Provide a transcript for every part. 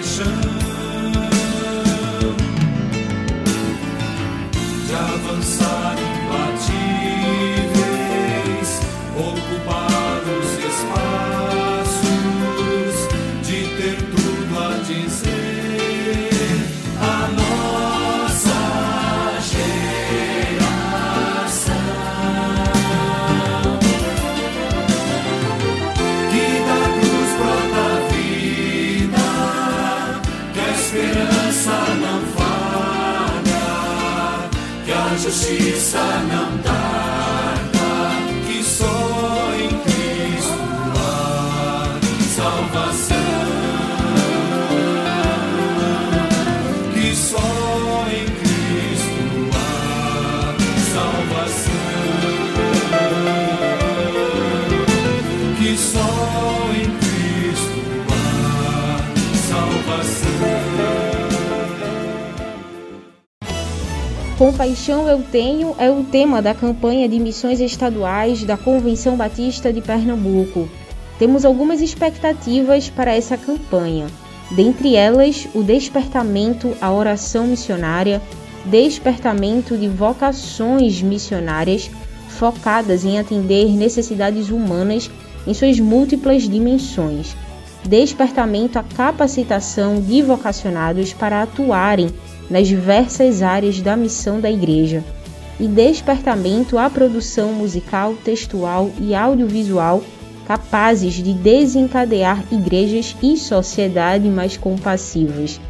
compaixão, de avançar Compaixão Eu Tenho é o tema da campanha de missões estaduais da Convenção Batista de Pernambuco. Temos algumas expectativas para essa campanha, dentre elas o despertamento à oração missionária, despertamento de vocações missionárias focadas em atender necessidades humanas em suas múltiplas dimensões, despertamento à capacitação de vocacionados para atuarem nas diversas áreas da missão da Igreja, e despertamento à produção musical, textual e audiovisual capazes de desencadear igrejas e sociedade mais compassivas.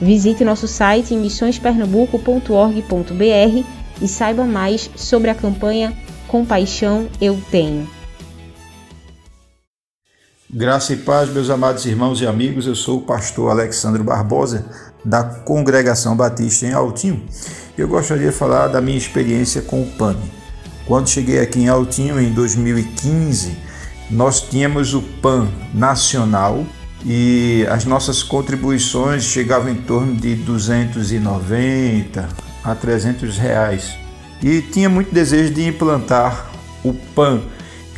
Visite nosso site missõespernambuco.org.br e saiba mais sobre a campanha Compaixão Eu Tenho. Graça e paz, meus amados irmãos e amigos. Eu sou o pastor Alexandre Barbosa, da Congregação Batista em Altinho. Eu gostaria de falar da minha experiência com o PAN. Quando cheguei aqui em Altinho em 2015, nós tínhamos o PAN nacional e as nossas contribuições chegavam em torno de 290 a 300 reais. E tinha muito desejo de implantar o PAN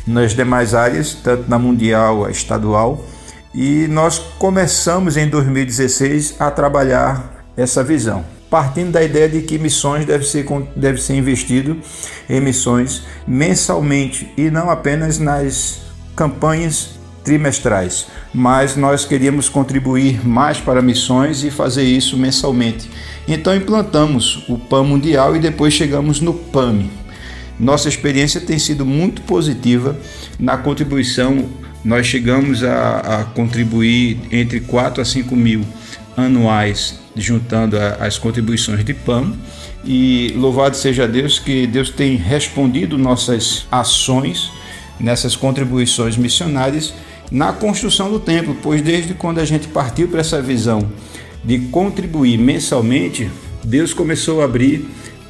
nas demais áreas, tanto na mundial, a estadual, e nós começamos em 2016 a trabalhar essa visão, partindo da ideia de que missões deve ser, deve ser investido em missões mensalmente e não apenas nas campanhas trimestrais, mas nós queríamos contribuir mais para missões e fazer isso mensalmente. Então implantamos o PAN Mundial e depois chegamos no PAMI, nossa experiência tem sido muito positiva na contribuição. Nós chegamos a, a contribuir entre 4 a 5 mil anuais, juntando a, as contribuições de PAM. E louvado seja Deus que Deus tem respondido nossas ações nessas contribuições missionárias na construção do templo, pois desde quando a gente partiu para essa visão de contribuir mensalmente, Deus começou a abrir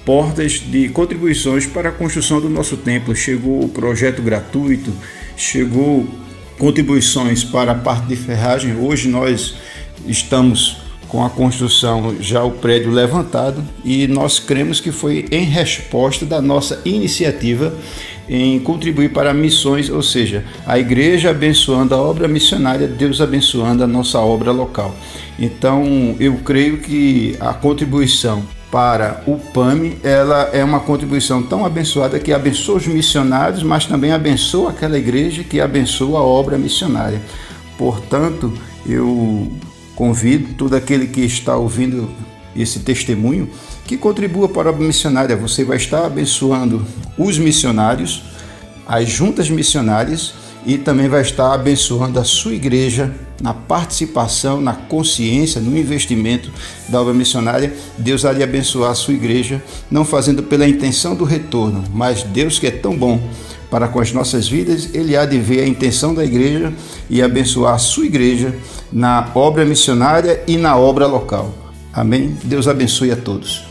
portas de contribuições para a construção do nosso templo. Chegou o projeto gratuito, chegou contribuições para a parte de ferragem. Hoje nós estamos com a construção já o prédio levantado e nós cremos que foi em resposta da nossa iniciativa em contribuir para missões, ou seja, a igreja abençoando a obra missionária, Deus abençoando a nossa obra local. Então, eu creio que a contribuição para o PAMI, ela é uma contribuição tão abençoada que abençoa os missionários, mas também abençoa aquela igreja que abençoa a obra missionária. Portanto, eu convido todo aquele que está ouvindo esse testemunho que contribua para a obra missionária. Você vai estar abençoando os missionários, as juntas missionárias e também vai estar abençoando a sua igreja na participação, na consciência, no investimento da obra missionária. Deus há de abençoar a sua igreja, não fazendo pela intenção do retorno, mas Deus que é tão bom para com as nossas vidas, ele há de ver a intenção da igreja e abençoar a sua igreja na obra missionária e na obra local. Amém? Deus abençoe a todos.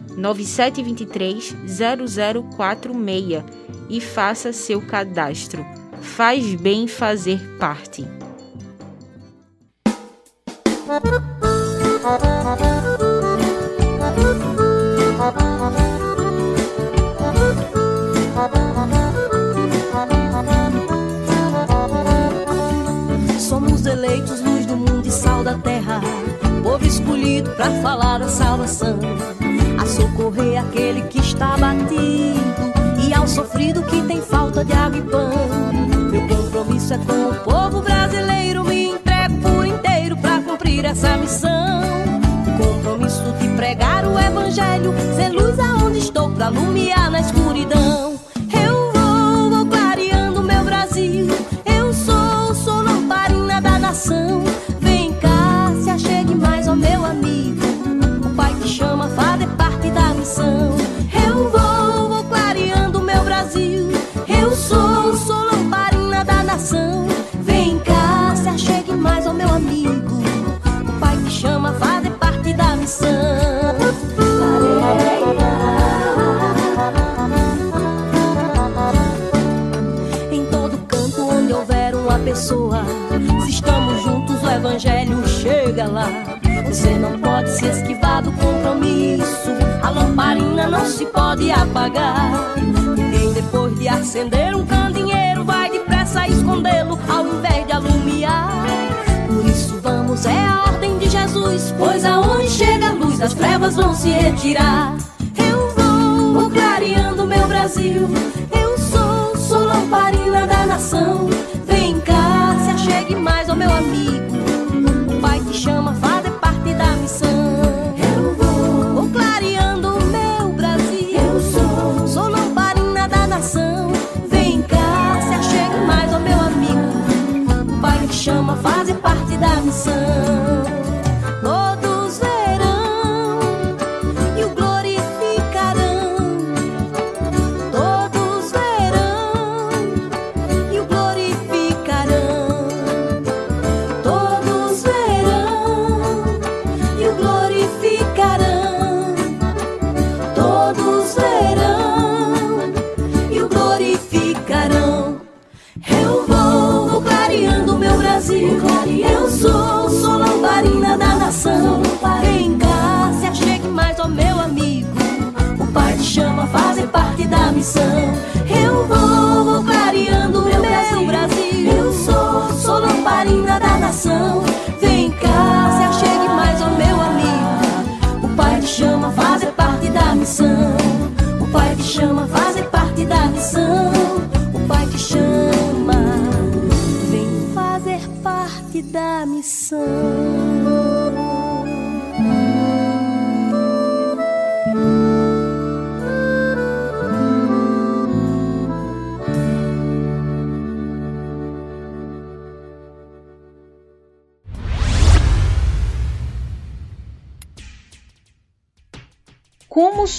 9723 0046 e faça seu cadastro. Faz bem fazer parte. Somos eleitos luz do mundo e sal da terra, povo escolhido para falar da salvação sofrido que tem falta de água e pão. Meu compromisso é com o povo brasileiro, me entrego por inteiro para cumprir essa missão. O compromisso de pregar o evangelho, ser luz aonde estou para alumiar na escuridão. Apagar. Ninguém depois de acender um candeeiro vai depressa escondê-lo ao invés de alumiar. Por isso vamos, é a ordem de Jesus. Pois aonde chega a luz, as trevas vão se retirar. Eu vou, vou clareando meu Brasil. Eu sou, sou lamparina da nação. Vem cá, se achegue mais ao meu amigo. O pai que chama, fazer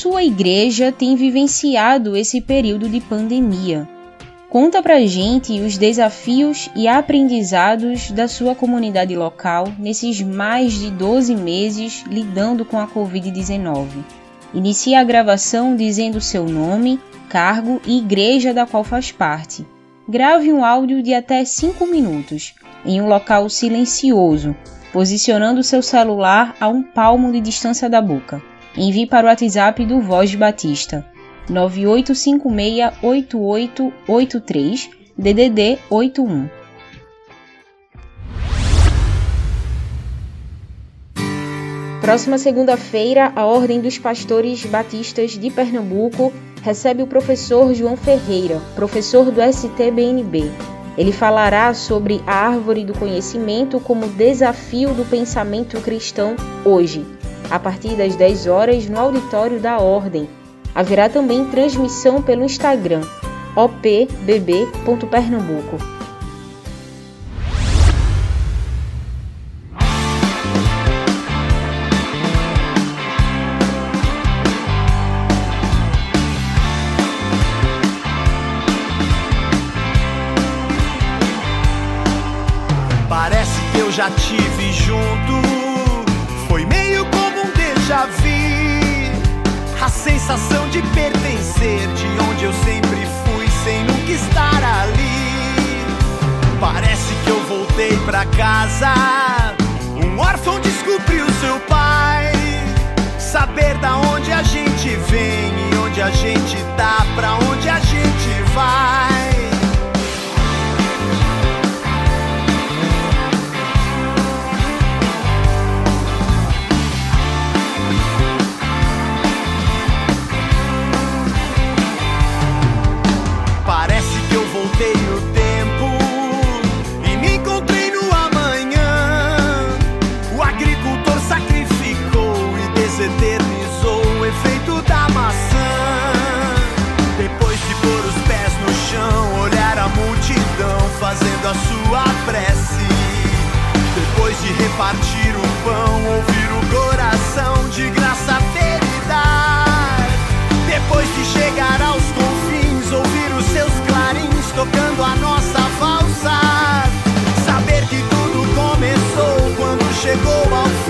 sua igreja tem vivenciado esse período de pandemia. Conta pra gente os desafios e aprendizados da sua comunidade local nesses mais de 12 meses lidando com a Covid-19. Inicie a gravação dizendo seu nome, cargo e igreja da qual faz parte. Grave um áudio de até 5 minutos, em um local silencioso, posicionando seu celular a um palmo de distância da boca. Envie para o WhatsApp do Voz Batista 98568883 DDD 81. Próxima segunda-feira, a Ordem dos Pastores Batistas de Pernambuco recebe o professor João Ferreira, professor do STBNB. Ele falará sobre a árvore do conhecimento como desafio do pensamento cristão hoje, a partir das 10 horas no auditório da Ordem. Haverá também transmissão pelo Instagram opbb.pernambuco. Parece que eu já tive junto. Foi meio déjà vu. A sensação de pertencer, de onde eu sempre fui, sem nunca estar ali. Parece que eu voltei pra casa. Um órfão descobriu seu pai. Saber da onde a gente vem e onde a gente tá, pra onde a gente vai. Fazendo a sua prece. Depois de repartir o pão, ouvir o coração de graça ter e dar. Depois de chegar aos confins, ouvir os seus clarins tocando a nossa valsa. Saber que tudo começou quando chegou ao fim,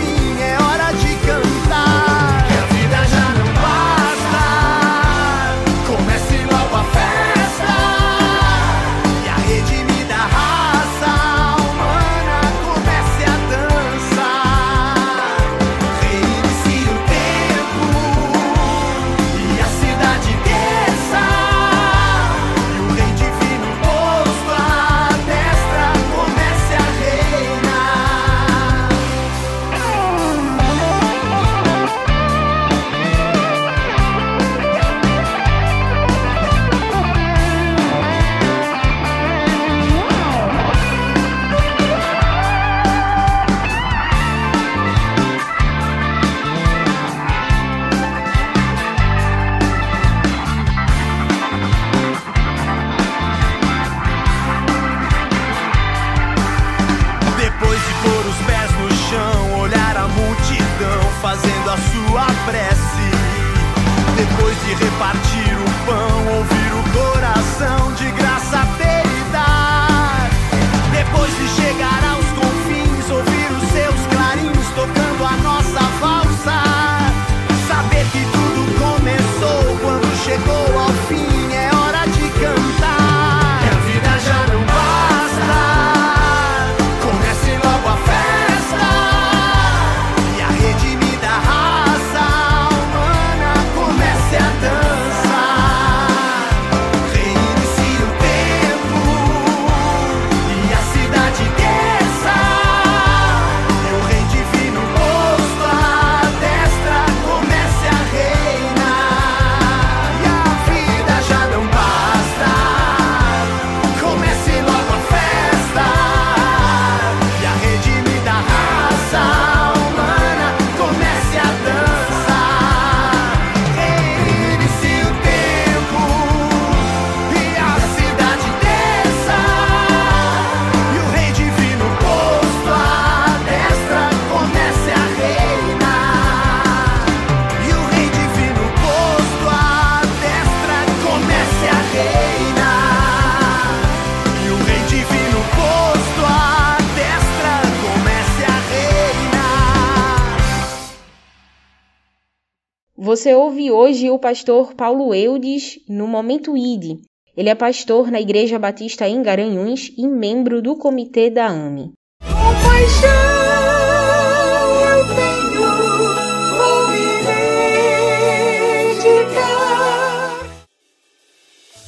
Você ouve hoje o pastor Paulo Eudes no Momento ID. Ele é pastor na Igreja Batista em Garanhuns e membro do comitê da AME.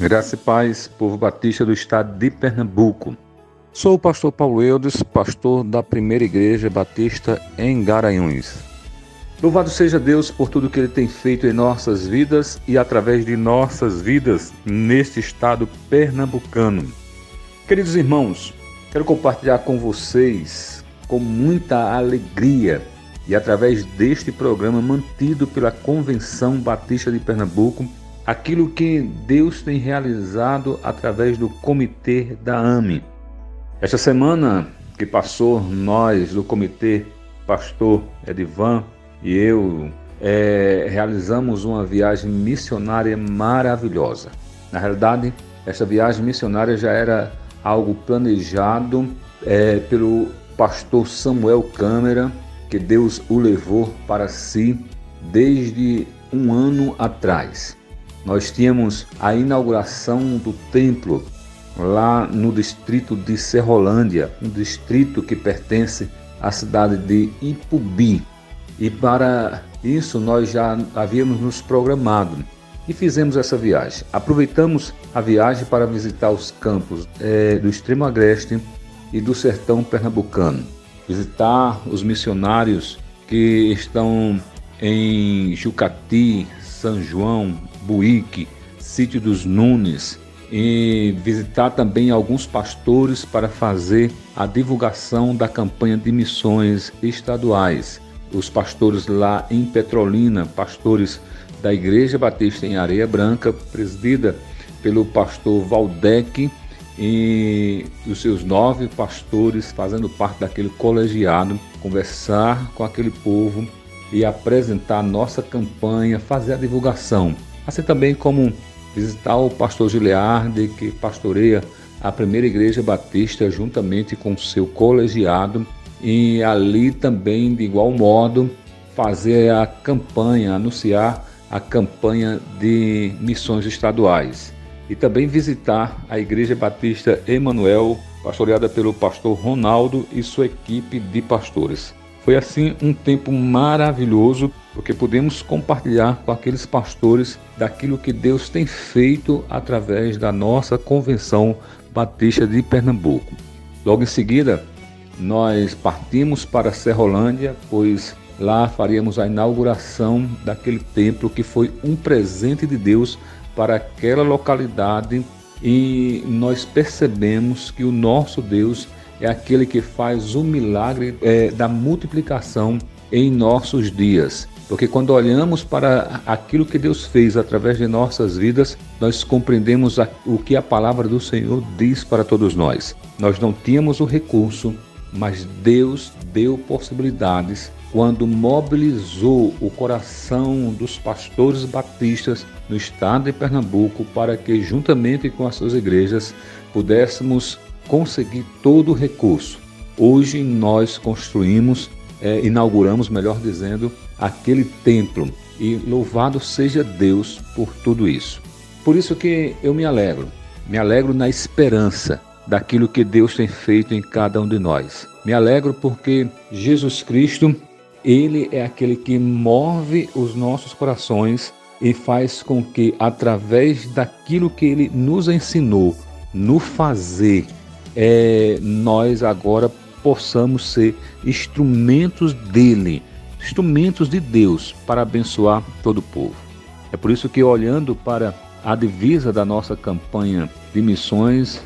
Graça e paz, povo batista do estado de Pernambuco. Sou o pastor Paulo Eudes, pastor da primeira igreja batista em Garanhuns. Louvado seja Deus por tudo que Ele tem feito em nossas vidas e através de nossas vidas neste estado pernambucano. Queridos irmãos, quero compartilhar com vocês com muita alegria e através deste programa mantido pela Convenção Batista de Pernambuco, aquilo que Deus tem realizado através do comitê da AME. Esta semana que passou, nós do comitê, pastor Edivan e eu, é, realizamos uma viagem missionária maravilhosa. Na realidade, esta viagem missionária já era algo planejado é, pelo pastor Samuel Câmara, que Deus o levou para si desde um ano atrás. Nós tínhamos a inauguração do templo lá no distrito de Serrolândia, um distrito que pertence à cidade de Ipubi. E para isso nós já havíamos nos programado e fizemos essa viagem. Aproveitamos a viagem para visitar os campos é, do extremo agreste e do sertão pernambucano, visitar os missionários que estão em Jucati, São João, Buíque, Sítio dos Nunes, e visitar também alguns pastores para fazer a divulgação da campanha de missões estaduais. Os pastores lá em Petrolina, pastores da Igreja Batista em Areia Branca, presidida pelo pastor Valdec e os seus nove pastores fazendo parte daquele colegiado, conversar com aquele povo e apresentar nossa campanha, fazer a divulgação. Assim também como visitar o pastor Giliardi, que pastoreia a primeira igreja batista juntamente com seu colegiado, e ali também, de igual modo, fazer a campanha, anunciar a campanha de missões estaduais. E também visitar a Igreja Batista Emanuel, pastoreada pelo pastor Ronaldo e sua equipe de pastores. Foi assim um tempo maravilhoso, porque podemos compartilhar com aqueles pastores daquilo que Deus tem feito através da nossa convenção Batista de Pernambuco. Logo em seguida, nós partimos para Serrolândia, pois lá faríamos a inauguração daquele templo que foi um presente de Deus para aquela localidade e nós percebemos que o nosso Deus é aquele que faz o milagre é, da multiplicação em nossos dias. Porque quando olhamos para aquilo que Deus fez através de nossas vidas, nós compreendemos o que a palavra do Senhor diz para todos nós. Nós não tínhamos o recurso, mas Deus deu possibilidades quando mobilizou o coração dos pastores batistas no estado de Pernambuco para que, juntamente com as suas igrejas, pudéssemos conseguir todo o recurso. Hoje nós construímos, é, inauguramos, melhor dizendo, aquele templo e louvado seja Deus por tudo isso. Por isso que eu me alegro, me alegro na esperança daquilo que Deus tem feito em cada um de nós. Me alegro porque Jesus Cristo, ele é aquele que move os nossos corações e faz com que através daquilo que ele nos ensinou, no fazer, é, nós agora possamos ser instrumentos dele, instrumentos de Deus para abençoar todo o povo. É por isso que, olhando para a divisa da nossa campanha de missões,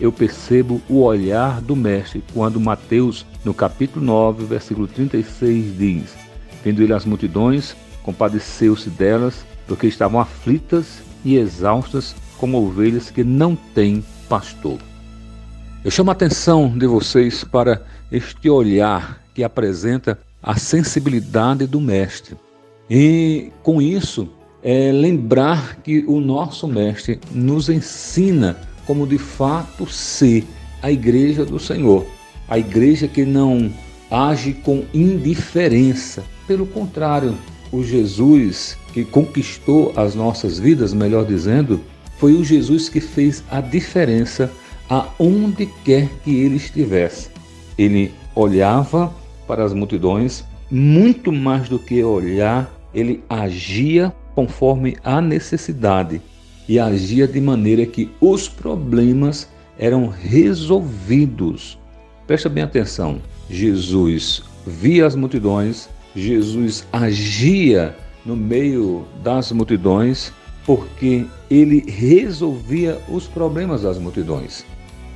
eu percebo o olhar do Mestre quando Mateus, no capítulo 9, versículo 36, diz: Vendo ele as multidões, compadeceu-se delas, porque estavam aflitas e exaustas como ovelhas que não têm pastor. Eu chamo a atenção de vocês para este olhar que apresenta a sensibilidade do Mestre. E com isso, é lembrar que o nosso Mestre nos ensina como de fato ser a igreja do Senhor. A igreja que não age com indiferença. Pelo contrário, o Jesus que conquistou as nossas vidas, melhor dizendo, foi o Jesus que fez a diferença aonde quer que ele estivesse. Ele olhava para as multidões, muito mais do que olhar, ele agia conforme a necessidade e agia de maneira que os problemas eram resolvidos. Presta bem atenção: Jesus via as multidões, Jesus agia no meio das multidões, porque ele resolvia os problemas das multidões.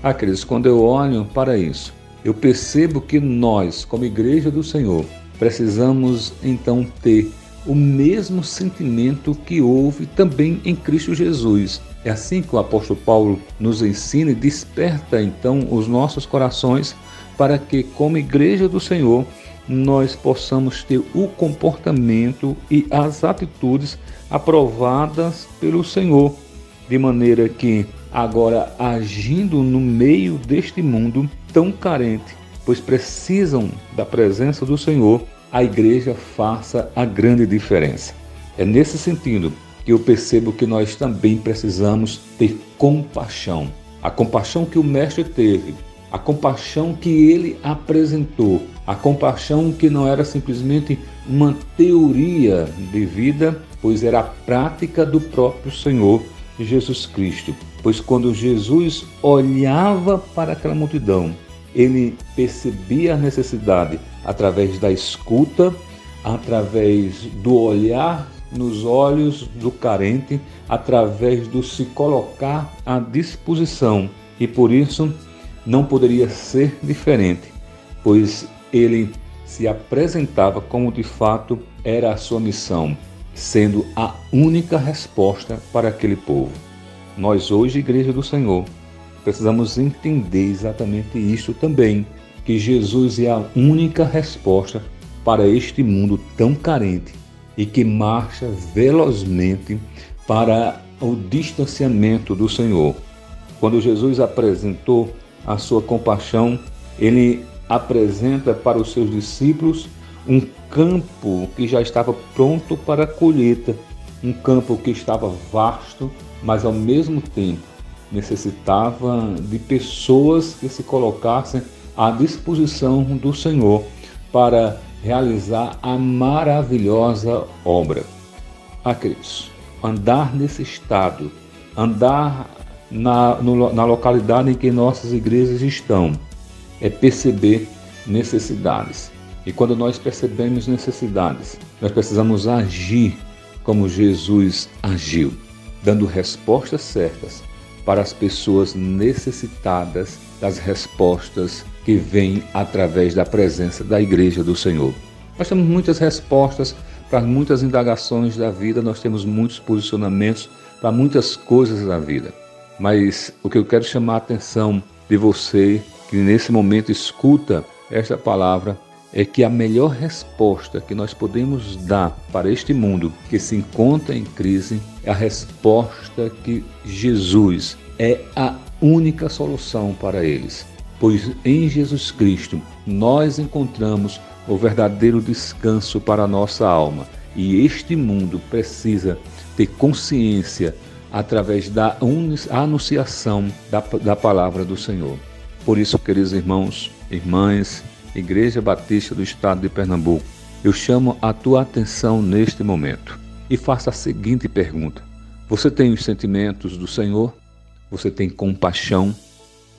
Ah, queridos, quando eu olho para isso, eu percebo que nós, como Igreja do Senhor, precisamos então ter o mesmo sentimento que houve também em Cristo Jesus. É assim que o apóstolo Paulo nos ensina e desperta então os nossos corações para que, como Igreja do Senhor, nós possamos ter o comportamento e as atitudes aprovadas pelo Senhor, de maneira que agora agindo no meio deste mundo tão carente, pois precisam da presença do Senhor, a igreja faça a grande diferença. É nesse sentido que eu percebo que nós também precisamos ter compaixão. A compaixão que o Mestre teve, a compaixão que ele apresentou, a compaixão que não era simplesmente uma teoria de vida, pois era a prática do próprio Senhor Jesus Cristo. Pois quando Jesus olhava para aquela multidão, ele percebia a necessidade através da escuta, através do olhar nos olhos do carente, através do se colocar à disposição. E por isso não poderia ser diferente, pois ele se apresentava como de fato era a sua missão, sendo a única resposta para aquele povo. Nós hoje, Igreja do Senhor, precisamos entender exatamente isso também, que Jesus é a única resposta para este mundo tão carente e que marcha velozmente para o distanciamento do Senhor. Quando Jesus apresentou a sua compaixão, ele apresenta para os seus discípulos um campo que já estava pronto para a colheita, um campo que estava vasto, mas ao mesmo tempo necessitava de pessoas que se colocassem à disposição do Senhor para realizar a maravilhosa obra. Queridos, andar nesse estado, andar na, no, na localidade em que nossas igrejas estão, é perceber necessidades. E quando nós percebemos necessidades, nós precisamos agir como Jesus agiu, dando respostas certas para as pessoas necessitadas das respostas que vêm através da presença da Igreja do Senhor. Nós temos muitas respostas para muitas indagações da vida, nós temos muitos posicionamentos para muitas coisas da vida. Mas o que eu quero chamar a atenção de você que nesse momento escuta esta palavra é que a melhor resposta que nós podemos dar para este mundo que se encontra em crise é a resposta que Jesus é a única solução para eles. Pois em Jesus Cristo nós encontramos o verdadeiro descanso para a nossa alma. E este mundo precisa ter consciência através da anunciação da, da palavra do Senhor. Por isso, queridos irmãos, irmãs, Igreja Batista do Estado de Pernambuco, eu chamo a tua atenção neste momento e faço a seguinte pergunta: Você tem os sentimentos do Senhor? Você tem compaixão?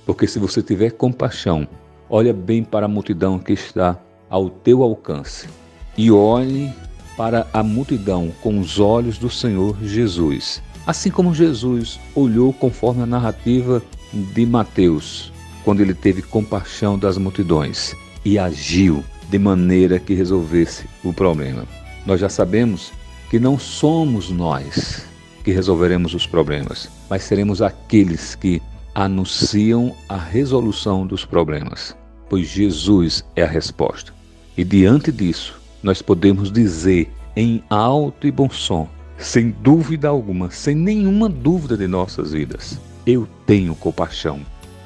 Porque se você tiver compaixão, olha bem para a multidão que está ao teu alcance e olhe para a multidão com os olhos do Senhor Jesus. Assim como Jesus olhou conforme a narrativa de Mateus, quando ele teve compaixão das multidões e agiu de maneira que resolvesse o problema. Nós já sabemos que não somos nós que resolveremos os problemas, mas seremos aqueles que anunciam a resolução dos problemas, pois Jesus é a resposta. E diante disso, nós podemos dizer em alto e bom som, sem dúvida alguma, sem nenhuma dúvida de nossas vidas: Eu tenho compaixão.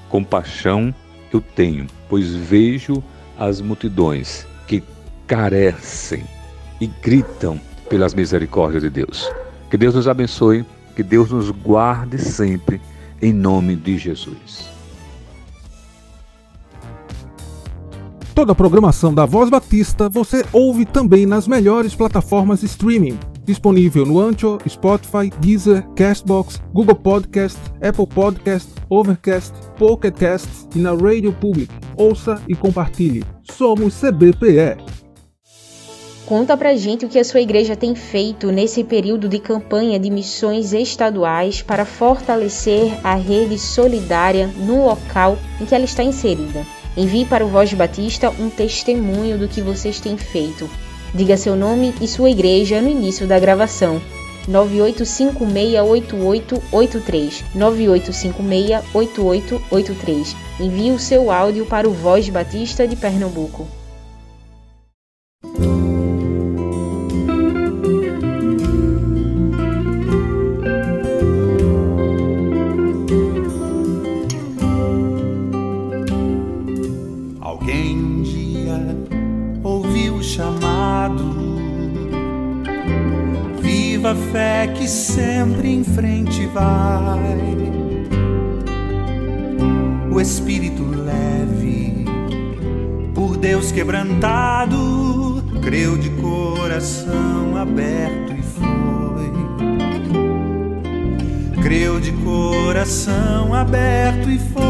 Compaixão eu tenho, pois vejo as multidões que carecem e gritam pelas misericórdias de Deus. Que Deus nos abençoe, que Deus nos guarde sempre, em nome de Jesus. Toda a programação da Voz Batista você ouve também nas melhores plataformas de streaming. Disponível no Ancho, Spotify, Deezer, Castbox, Google Podcast, Apple Podcast, Overcast, Pocket Cast e na Radio Public. Ouça e compartilhe. Somos CBPE. Conta pra gente o que a sua igreja tem feito nesse período de campanha de missões estaduais para fortalecer a rede solidária no local em que ela está inserida. Envie para o Voz Batista um testemunho do que vocês têm feito. Diga seu nome e sua igreja no início da gravação. 98568883 98568883 Envie o seu áudio para o Voz Batista de Pernambuco. Creu de coração aberto e foi. Creu de coração aberto e foi.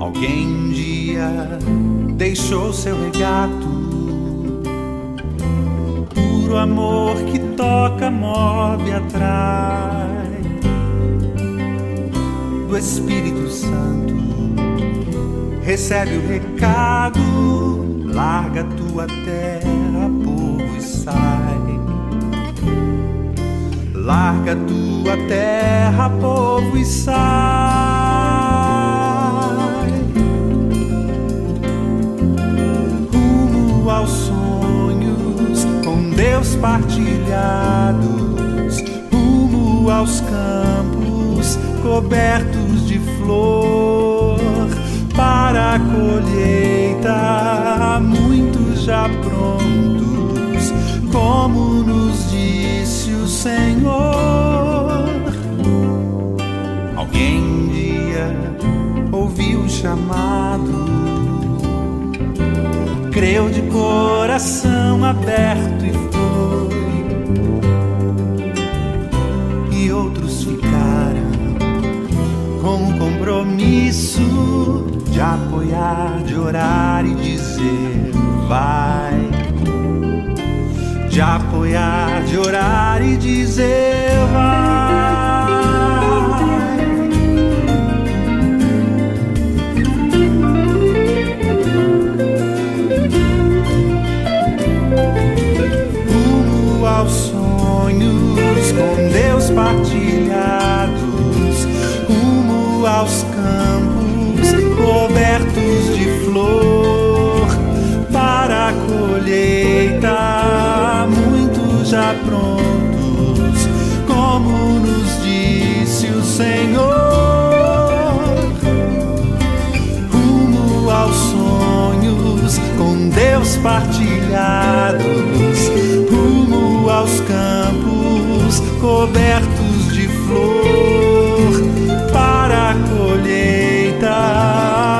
Alguém um dia deixou seu regato, puro amor que toca, move, atrai do Espírito Santo. Recebe o recado, larga tua terra, povo, e sai. Larga tua terra, povo, e sai. Rumo aos sonhos com Deus partilhados, rumo aos campos cobertos de flor. Para a colheita, muitos já prontos, como nos disse o Senhor. Alguém um dia ouviu o chamado, creu de coração aberto e foi. E outros ficaram com o compromisso de apoiar, de orar e dizer vai. De apoiar, de orar e dizer vai. Rumo aos sonhos com Deus partilhados, partilhados, rumo aos campos cobertos de flor. Para a colheita,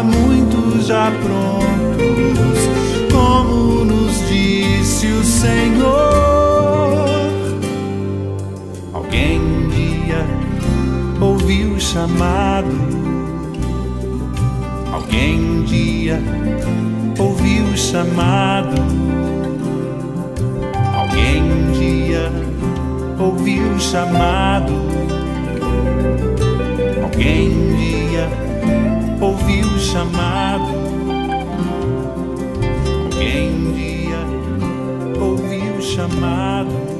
muitos já prontos, como nos disse o Senhor. Alguém um dia ouviu o chamado. Chamado. Alguém um dia ouviu o chamado. Alguém um dia ouviu o chamado. Alguém um dia ouviu o chamado.